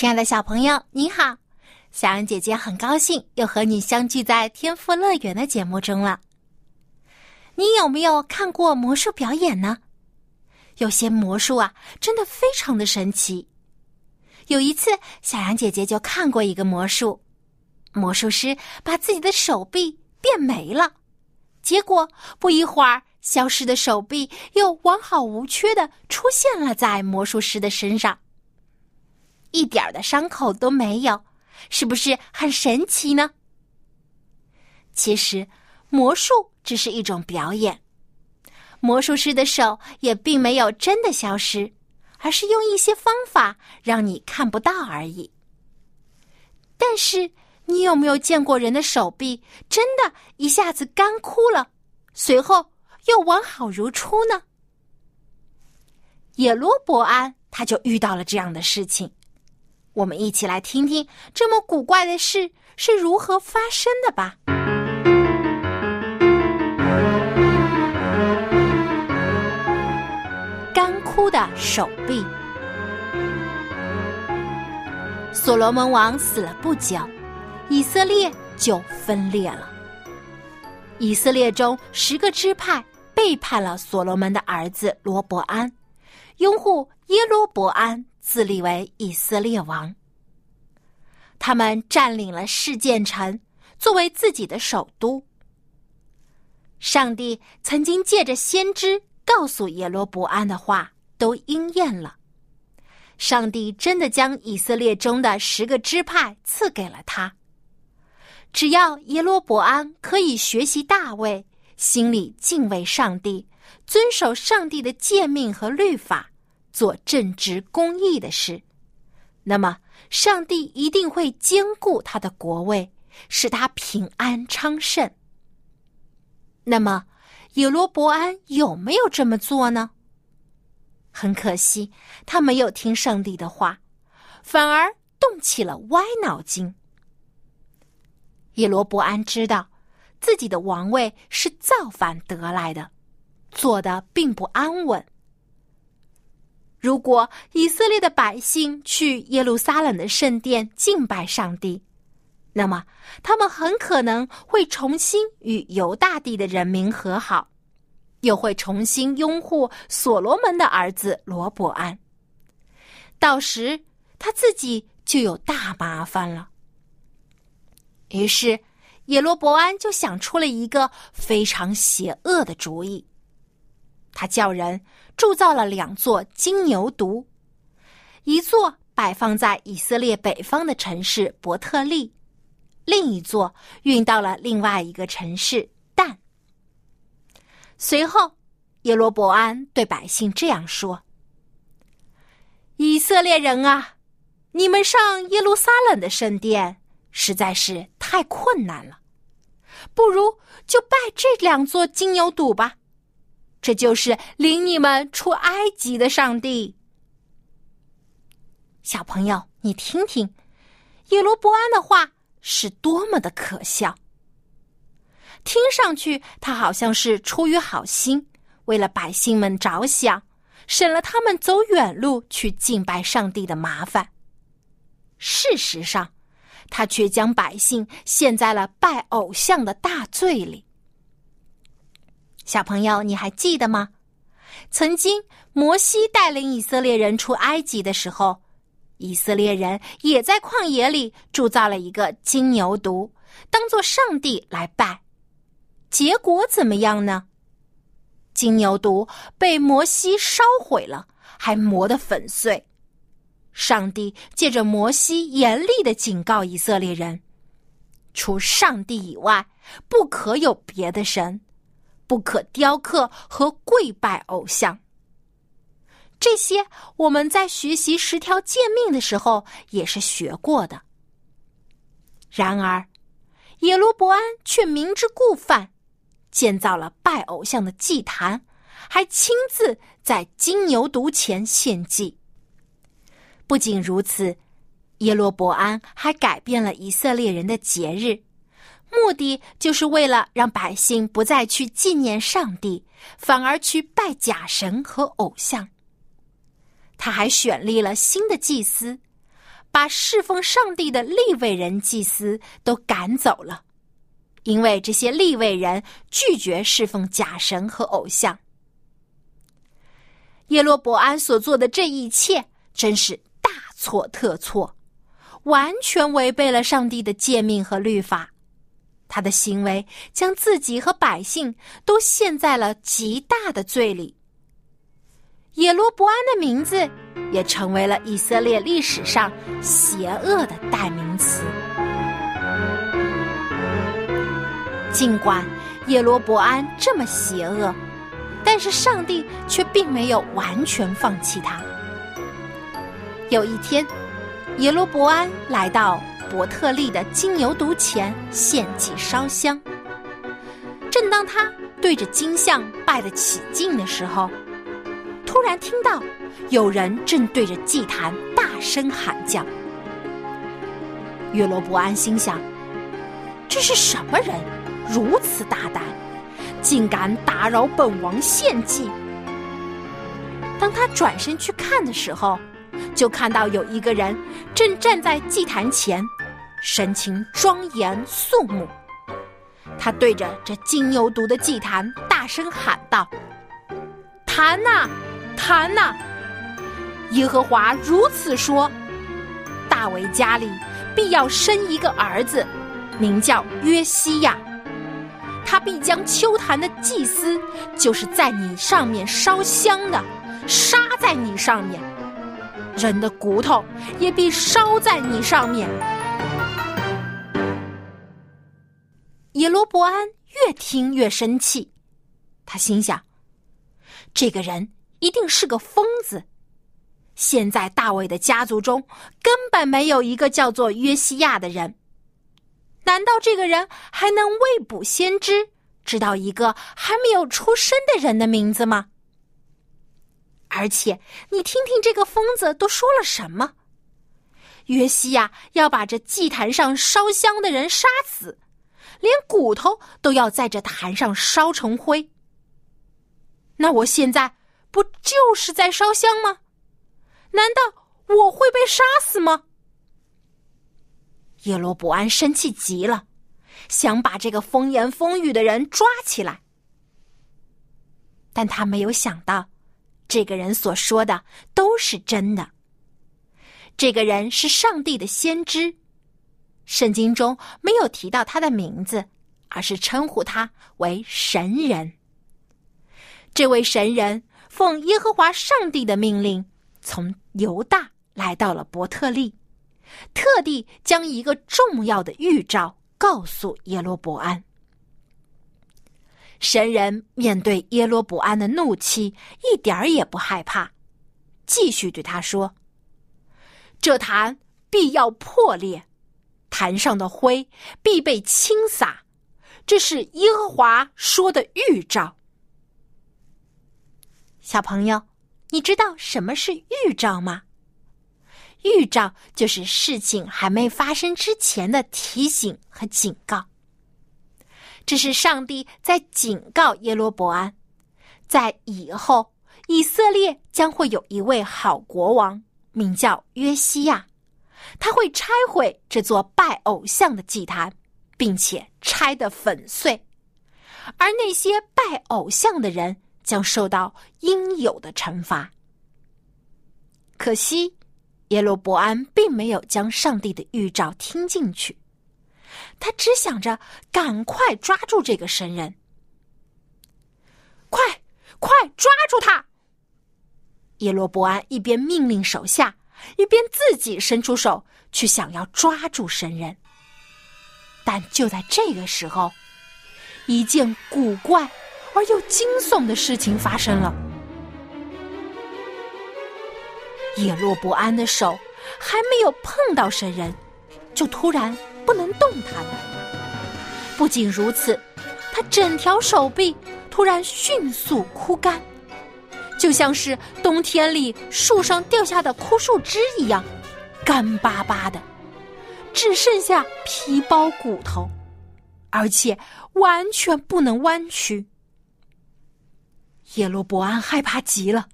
亲爱的小朋友，你好！小羊姐姐很高兴又和你相聚在天赋乐园的节目中了。你有没有看过魔术表演呢？有些魔术啊，真的非常的神奇。有一次，小羊姐姐就看过一个魔术，魔术师把自己的手臂变没了，结果不一会儿，消失的手臂又完好无缺的出现了在魔术师的身上。一点的伤口都没有，是不是很神奇呢？其实，魔术只是一种表演，魔术师的手也并没有真的消失，而是用一些方法让你看不到而已。但是，你有没有见过人的手臂真的一下子干枯了，随后又完好如初呢？野罗伯安他就遇到了这样的事情。我们一起来听听这么古怪的事是如何发生的吧。干枯的手臂。所罗门王死了不久，以色列就分裂了。以色列中十个支派背叛了所罗门的儿子罗伯安，拥护耶罗伯安。自立为以色列王，他们占领了事件城，作为自己的首都。上帝曾经借着先知告诉耶罗伯安的话都应验了，上帝真的将以色列中的十个支派赐给了他。只要耶罗伯安可以学习大卫，心里敬畏上帝，遵守上帝的诫命和律法。做正直公义的事，那么上帝一定会兼顾他的国位，使他平安昌盛。那么，耶罗伯安有没有这么做呢？很可惜，他没有听上帝的话，反而动起了歪脑筋。耶罗伯安知道自己的王位是造反得来的，做的并不安稳。如果以色列的百姓去耶路撒冷的圣殿敬拜上帝，那么他们很可能会重新与犹大地的人民和好，又会重新拥护所罗门的儿子罗伯安。到时他自己就有大麻烦了。于是耶罗伯安就想出了一个非常邪恶的主意，他叫人。铸造了两座金牛犊，一座摆放在以色列北方的城市伯特利，另一座运到了另外一个城市但。随后，耶罗伯安对百姓这样说：“以色列人啊，你们上耶路撒冷的圣殿实在是太困难了，不如就拜这两座金牛犊吧。”这就是领你们出埃及的上帝，小朋友，你听听，耶罗伯安的话是多么的可笑。听上去，他好像是出于好心，为了百姓们着想，省了他们走远路去敬拜上帝的麻烦。事实上，他却将百姓陷在了拜偶像的大罪里。小朋友，你还记得吗？曾经摩西带领以色列人出埃及的时候，以色列人也在旷野里铸造了一个金牛犊，当做上帝来拜。结果怎么样呢？金牛犊被摩西烧毁了，还磨得粉碎。上帝借着摩西严厉的警告以色列人：除上帝以外，不可有别的神。不可雕刻和跪拜偶像。这些我们在学习十条诫命的时候也是学过的。然而，耶罗伯安却明知故犯，建造了拜偶像的祭坛，还亲自在金牛犊前献祭。不仅如此，耶罗伯安还改变了以色列人的节日。目的就是为了让百姓不再去纪念上帝，反而去拜假神和偶像。他还选立了新的祭司，把侍奉上帝的立位人祭司都赶走了，因为这些立位人拒绝侍奉假神和偶像。耶罗伯安所做的这一切真是大错特错，完全违背了上帝的诫命和律法。他的行为将自己和百姓都陷在了极大的罪里。耶罗伯安的名字也成为了以色列历史上邪恶的代名词。尽管耶罗伯安这么邪恶，但是上帝却并没有完全放弃他。有一天，耶罗伯安来到。伯特利的金牛犊前献祭烧香。正当他对着金像拜得起劲的时候，突然听到有人正对着祭坛大声喊叫。约罗伯安心想：这是什么人，如此大胆，竟敢打扰本王献祭？当他转身去看的时候，就看到有一个人正站在祭坛前。神情庄严肃穆，他对着这金牛犊的祭坛大声喊道：“坛呐，坛呐！耶和华如此说：大卫家里必要生一个儿子，名叫约西亚。他必将秋坛的祭司，就是在你上面烧香的，杀在你上面；人的骨头也必烧在你上面。”耶罗伯安越听越生气，他心想：“这个人一定是个疯子。现在大卫的家族中根本没有一个叫做约西亚的人，难道这个人还能未卜先知，知道一个还没有出生的人的名字吗？而且，你听听这个疯子都说了什么？约西亚要把这祭坛上烧香的人杀死。”连骨头都要在这坛上烧成灰，那我现在不就是在烧香吗？难道我会被杀死吗？耶罗伯安生气极了，想把这个风言风语的人抓起来，但他没有想到，这个人所说的都是真的。这个人是上帝的先知。圣经中没有提到他的名字，而是称呼他为神人。这位神人奉耶和华上帝的命令，从犹大来到了伯特利，特地将一个重要的预兆告诉耶罗伯安。神人面对耶罗伯安的怒气，一点儿也不害怕，继续对他说：“这坛必要破裂。”坛上的灰必被清洒，这是耶和华说的预兆。小朋友，你知道什么是预兆吗？预兆就是事情还没发生之前的提醒和警告。这是上帝在警告耶罗伯安，在以后以色列将会有一位好国王，名叫约西亚。他会拆毁这座拜偶像的祭坛，并且拆得粉碎，而那些拜偶像的人将受到应有的惩罚。可惜，耶罗伯安并没有将上帝的预兆听进去，他只想着赶快抓住这个神人，快快抓住他！耶罗伯安一边命令手下。一边自己伸出手去想要抓住神人，但就在这个时候，一件古怪而又惊悚的事情发生了。耶罗伯安的手还没有碰到神人，就突然不能动弹了。不仅如此，他整条手臂突然迅速枯干，就像是冬天里树上掉下的枯树枝一样，干巴巴的，只剩下皮包骨头，而且完全不能弯曲。耶罗伯安害怕极了。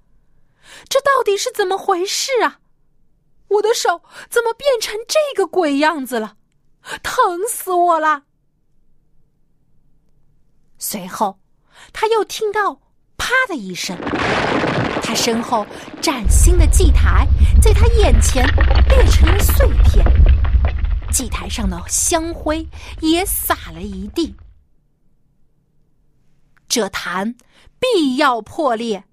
这到底是怎么回事啊？我的手怎么变成这个鬼样子了？疼死我了！随后，他又听到“啪”的一声，他身后崭新的祭台在他眼前裂成了碎片，祭台上的香灰也洒了一地。这坛必要破裂。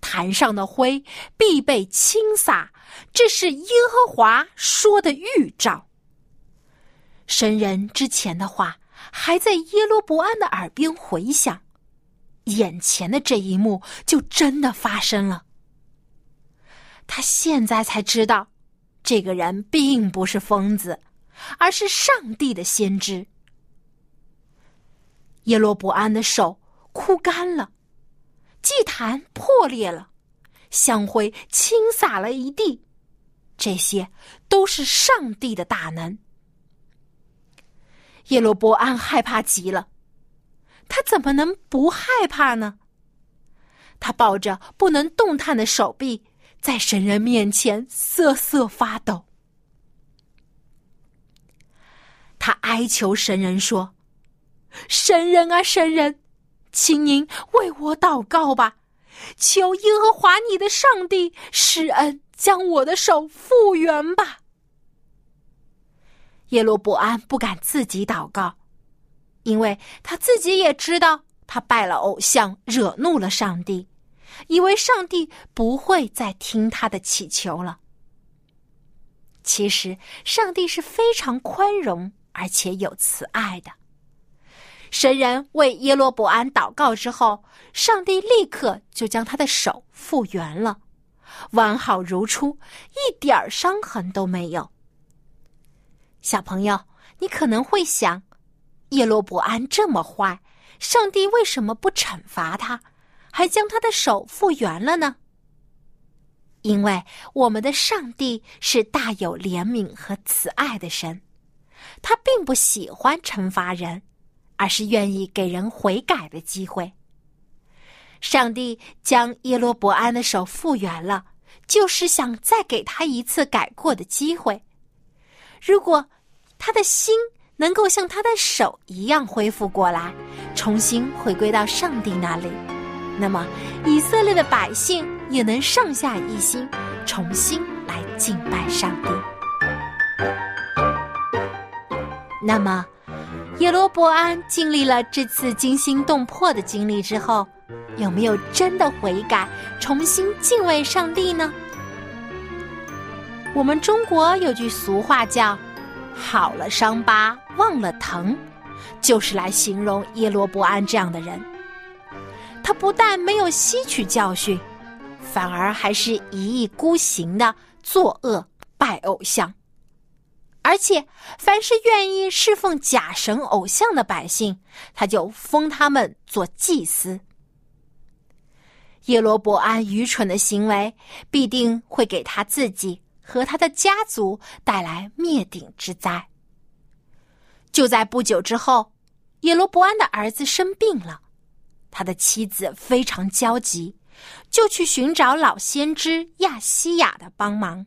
坛上的灰必被倾洒，这是耶和华说的预兆。神人之前的话还在耶罗伯安的耳边回响，眼前的这一幕就真的发生了。他现在才知道，这个人并不是疯子，而是上帝的先知。耶罗伯安的手枯干了。祭坛破裂了，香灰倾洒了一地，这些都是上帝的大能。耶罗伯安害怕极了，他怎么能不害怕呢？他抱着不能动弹的手臂，在神人面前瑟瑟发抖。他哀求神人说：“神人啊，神人！”请您为我祷告吧，求耶和华你的上帝施恩，将我的手复原吧。耶罗伯安不敢自己祷告，因为他自己也知道他拜了偶像，惹怒了上帝，以为上帝不会再听他的祈求了。其实，上帝是非常宽容而且有慈爱的。神人为耶罗伯安祷告之后，上帝立刻就将他的手复原了，完好如初，一点伤痕都没有。小朋友，你可能会想，耶罗伯安这么坏，上帝为什么不惩罚他，还将他的手复原了呢？因为我们的上帝是大有怜悯和慈爱的神，他并不喜欢惩罚人。而是愿意给人悔改的机会。上帝将耶罗伯安的手复原了，就是想再给他一次改过的机会。如果他的心能够像他的手一样恢复过来，重新回归到上帝那里，那么以色列的百姓也能上下一心，重新来敬拜上帝。那么。耶罗伯安经历了这次惊心动魄的经历之后，有没有真的悔改，重新敬畏上帝呢？我们中国有句俗话叫“好了伤疤忘了疼”，就是来形容耶罗伯安这样的人。他不但没有吸取教训，反而还是一意孤行的作恶拜偶像。而且，凡是愿意侍奉假神偶像的百姓，他就封他们做祭司。耶罗伯安愚蠢的行为，必定会给他自己和他的家族带来灭顶之灾。就在不久之后，耶罗伯安的儿子生病了，他的妻子非常焦急，就去寻找老先知亚西亚的帮忙。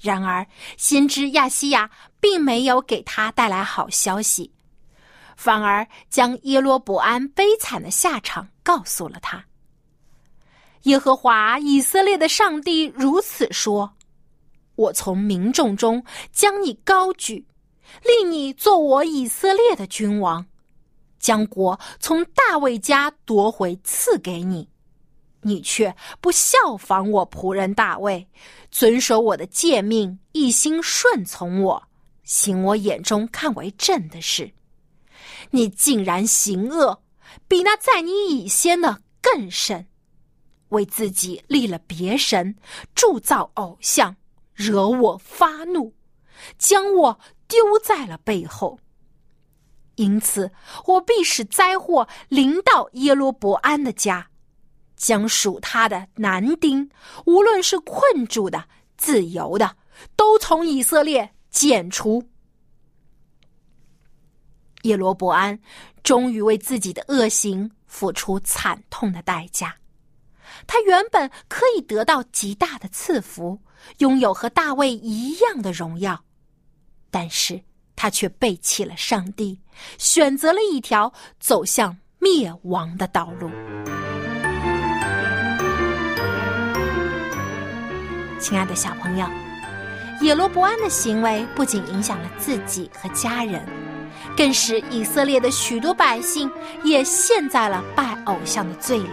然而，先知亚西亚并没有给他带来好消息，反而将耶罗伯安悲惨的下场告诉了他。耶和华以色列的上帝如此说：“我从民众中将你高举，立你做我以色列的君王，将国从大卫家夺回赐给你。”你却不效仿我仆人大卫，遵守我的诫命，一心顺从我，行我眼中看为正的事。你竟然行恶，比那在你以先的更甚。为自己立了别神，铸造偶像，惹我发怒，将我丢在了背后。因此，我必使灾祸临到耶罗伯安的家，将属他的男丁，无论是困住的、自由的，都从以色列剪除。耶罗伯安终于为自己的恶行付出惨痛的代价。他原本可以得到极大的赐福，拥有和大卫一样的荣耀，但是他却背弃了上帝，选择了一条走向灭亡的道路。亲爱的小朋友，耶罗伯安的行为不仅影响了自己和家人，更使以色列的许多百姓也陷在了拜偶像的罪里。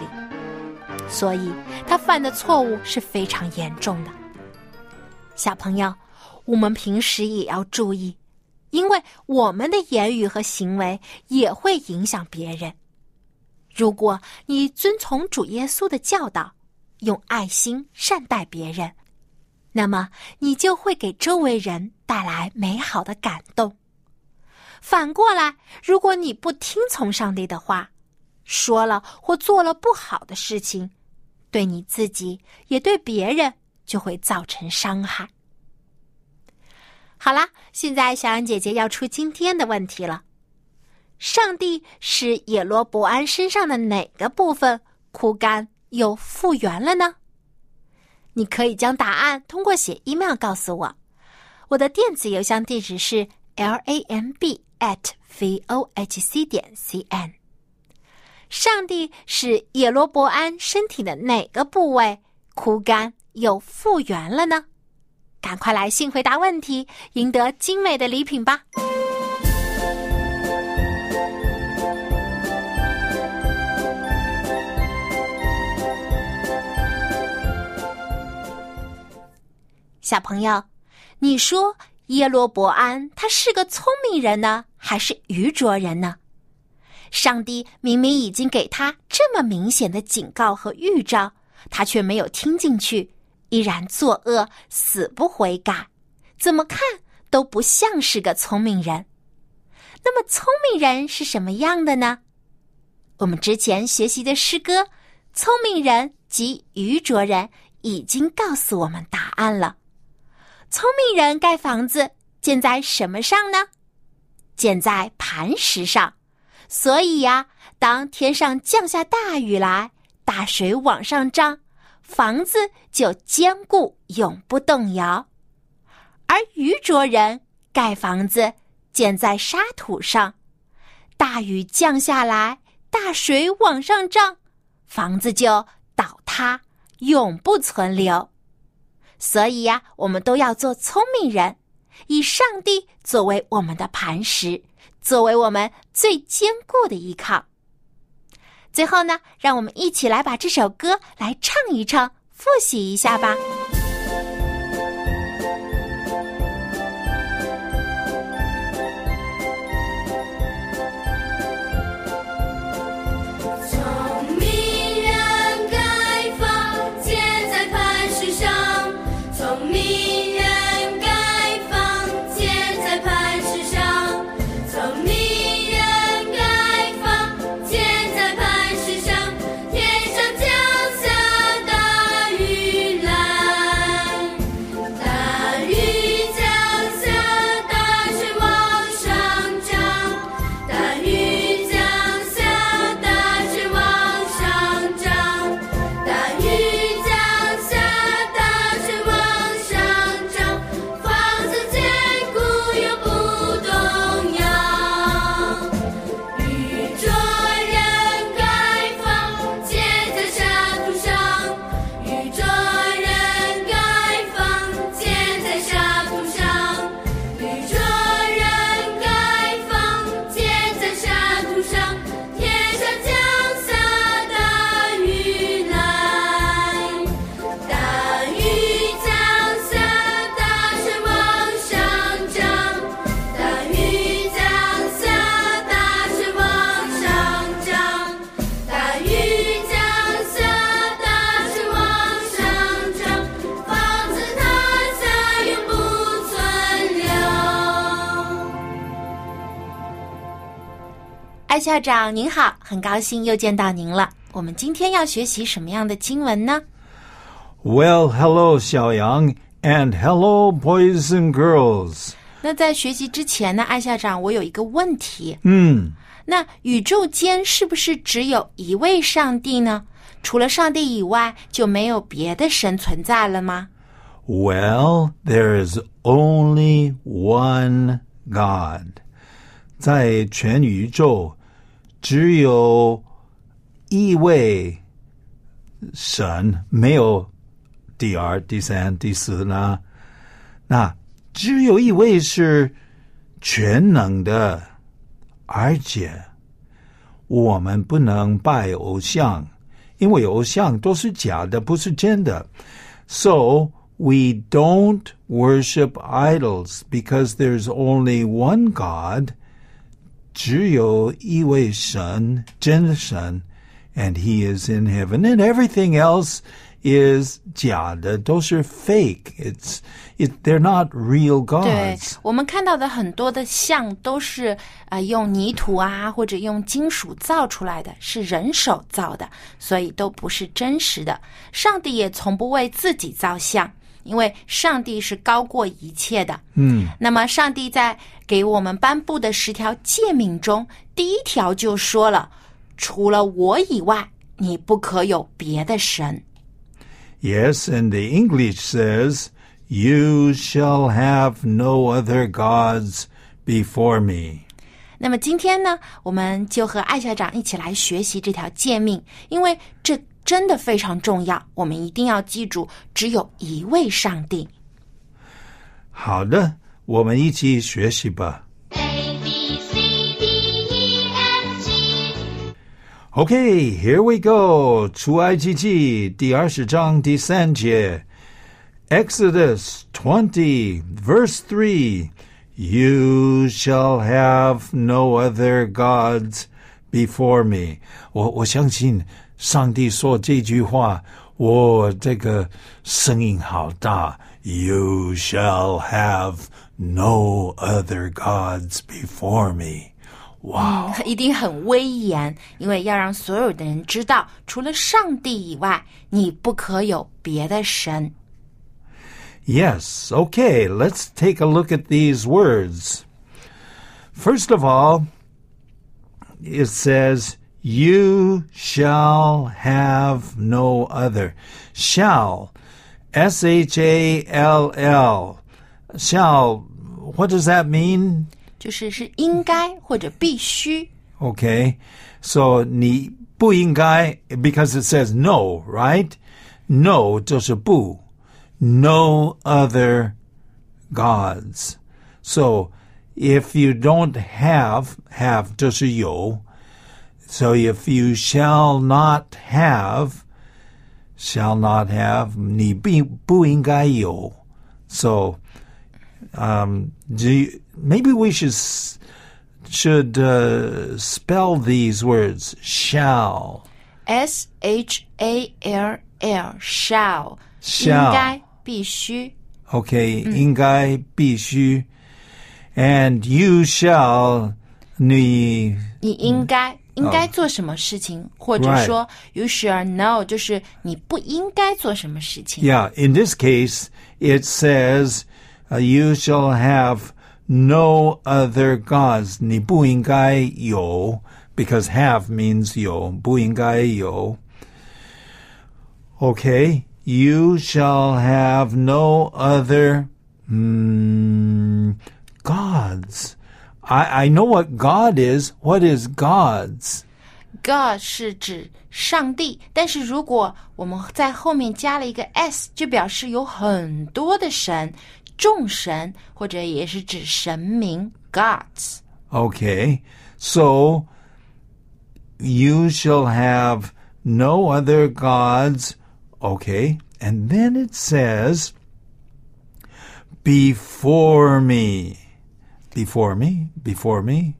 所以，他犯的错误是非常严重的。小朋友，我们平时也要注意，因为我们的言语和行为也会影响别人。如果你遵从主耶稣的教导，用爱心善待别人，那么你就会给周围人带来美好的感动。反过来，如果你不听从上帝的话，说了或做了不好的事情，对你自己也对别人就会造成伤害。好啦，现在小杨姐姐要出今天的问题了：上帝使野罗伯安身上的哪个部分枯干又复原了呢？你可以将答案通过写 email 告诉我，我的电子邮箱地址是 l a m b at v o h c 点 c n。上帝使野罗伯安身体的哪个部位枯干又复原了呢？赶快来信回答问题，赢得精美的礼品吧！小朋友，你说耶罗伯安他是个聪明人呢，还是愚拙人呢？上帝明明已经给他这么明显的警告和预兆，他却没有听进去，依然作恶，死不悔改，怎么看都不像是个聪明人。那么，聪明人是什么样的呢？我们之前学习的诗歌《聪明人及愚拙人》已经告诉我们答案了。聪明人盖房子建在什么上呢？建在磐石上。所以呀，当天上降下大雨来，大水往上涨，房子就坚固，永不动摇。而愚拙人盖房子建在沙土上，大雨降下来，大水往上涨，房子就倒塌，永不存留。所以呀，我们都要做聪明人，以上帝作为我们的磐石。作为我们最坚固的依靠。最后呢，让我们一起来把这首歌来唱一唱，复习一下吧。校长您好，很高兴又见到您了。我们今天要学习什么样的经文呢？Well, hello, Xiaoyang, and hello, boys and girls. 那在学习之前呢，艾校长，我有一个问题。嗯，那宇宙间是不是只有一位上帝呢？除了上帝以外，就没有别的神存在了吗？Well, there is only one God. 在全宇宙只有一位神，没有第二、第三、第四呢。那只有一位是全能的，而且我们不能拜偶像，因为偶像都是假的，不是真的。So we don't worship idols because there's only one God. 只有一位神，真神，and He is in heaven, and everything else is 假的，都是 fake. It's it. They're not real 对 gods. 我们看到的很多的像都是呃用泥土啊或者用金属造出来的，是人手造的，所以都不是真实的。上帝也从不为自己造像，因为上帝是高过一切的。嗯，那么上帝在给我们颁布的十条诫命中，第一条就说了：除了我以外，你不可有别的神。Yes, and the English says, "You shall have no other gods before me." 那么今天呢，我们就和艾校长一起来学习这条诫命，因为这真的非常重要，我们一定要记住，只有一位上帝。好的，我们一起学习吧。 A B C D E F G Okay, here we go. 出埃及记第二十章第三节。Exodus 20, verse 3. You shall have no other gods before me. 我我相信 上帝说这句话，我这个声音好大。You shall have no other gods before me. 哇、一定很威严，因为要让所有的人知道，除了上帝以外，你不可有别的神。 Yes, okay, let's take a look at these words. First of all, it says, You shall have no other. Shall, S H A L L. Shall, what does that mean? 就是是应该或者必须， Okay, so 你不应该 because it says no, right? No 就是不 no other gods. So if you don't have have 就是有 so if you shall not have shall not have 你并不应该有 so um do you, maybe we should s- should uh, spell these words shall S H A L L shall Shall 应该必须 okay 应该必须 and you shall 你你应该、 应该做什么事情，或者 Right 说 you should know，就是你不应该做什么事情。 yeah in this case it says uh, you shall have no other gods 你不应该有 because have means 有不应该有 okay you shall have no other mm, gods I, I know what God is. What is gods? God 是指上帝，但是如果我们在后面加了一个 s，就表示有很多的神、众神，或者也是指神明 gods。 Okay, so you shall have no other gods. Okay, and then it says, before me. Before me? Before me?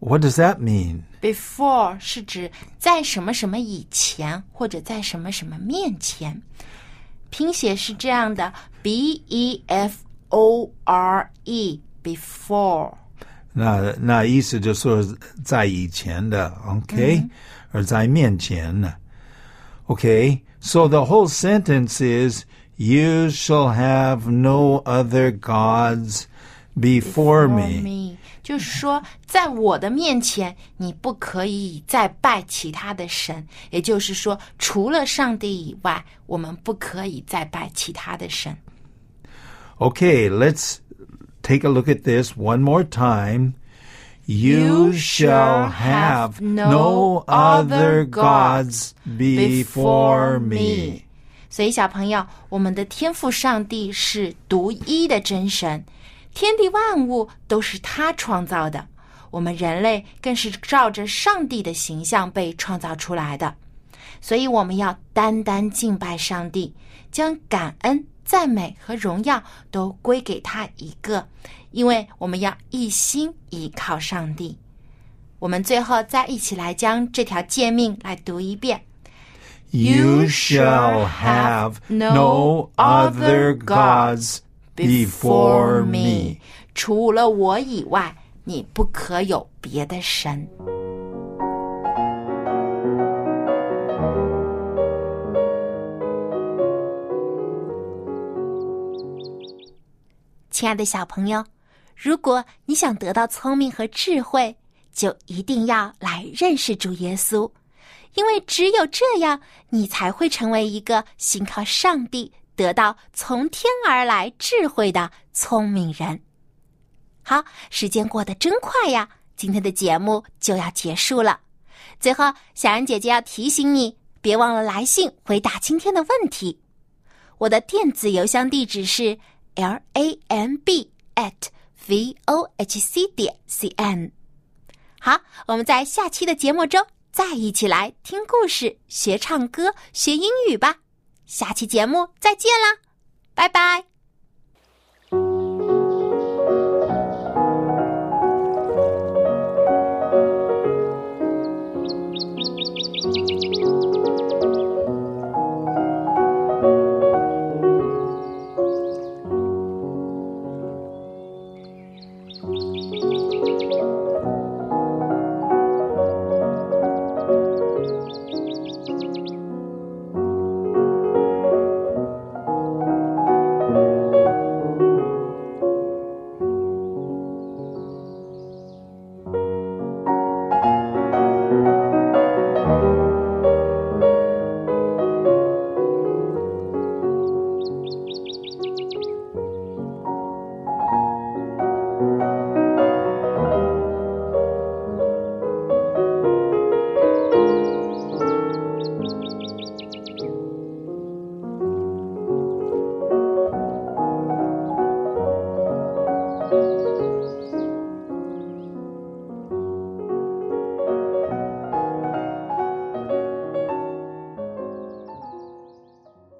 What does that mean? Before 是指在什么什么以前，或者在什么什么面前。拼写是这样的：b e f o r e before。 那那意思就是说在以前的，OK，、而在面前呢，OK。So the whole sentence is, "You shall have no other gods before me." me，就是说，在我的面前，你不可以再拜其他的神。也就是说，除了上帝以外，我们不可以再拜其他的神。 Okay, let's take a look at this one more time. You shall have no other gods before me. 所以，小朋友，我们的天父上帝是独一的真神， 天地万物都是他创造的，我们人类更是照着上帝的形象被创造出来的。所以，我们要单单敬拜上帝，将感恩、赞美和荣耀都归给他一个，因为我们要一心依靠上帝。我们最后再一起来将这条诫命来读一遍。You shall have no other gods before me. 除了我以外，你不可有别的神。亲爱的小朋友，如果你想得到聪明和智慧，就一定要来认识主耶稣，因为只有这样，你才会成为一个信靠上帝、得到从天而来智慧的聪明人。好，时间过得真快呀！今天的节目就要结束了。最后，小安姐姐要提醒你，别忘了来信回答今天的问题。我的电子邮箱地址是 l a m b at v o h c 点 c n。好，我们在下期的节目中再一起来听故事、学唱歌、学英语吧。下期节目再见啦，拜拜。